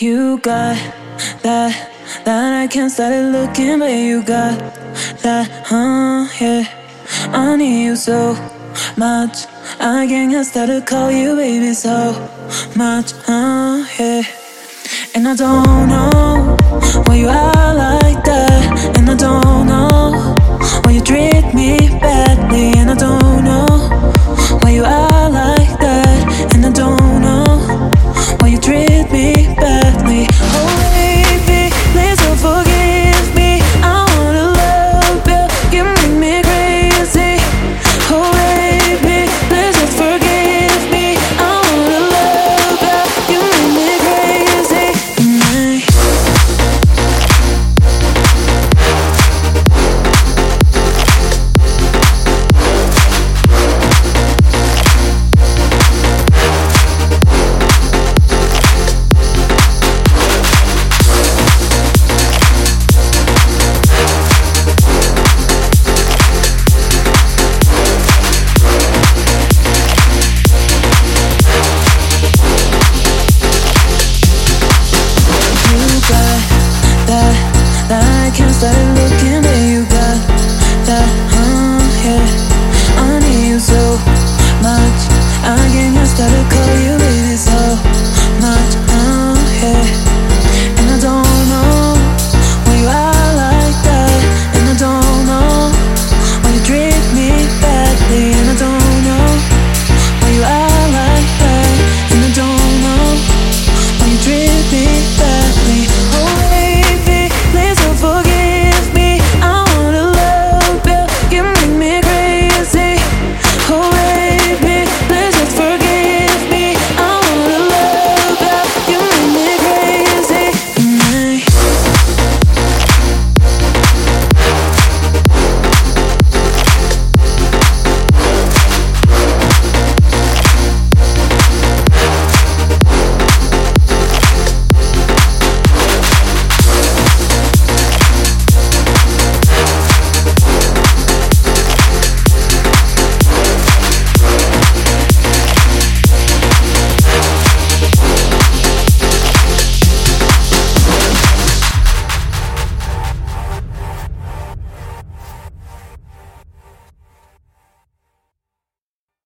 You got that, that I can't stop it looking, but you got that, huh, yeah. I need you so much, I can't stop to call you baby so much, huh, yeah. And I don't know why you are like that, and I don't know why you treat me badly, and I don't know why you are.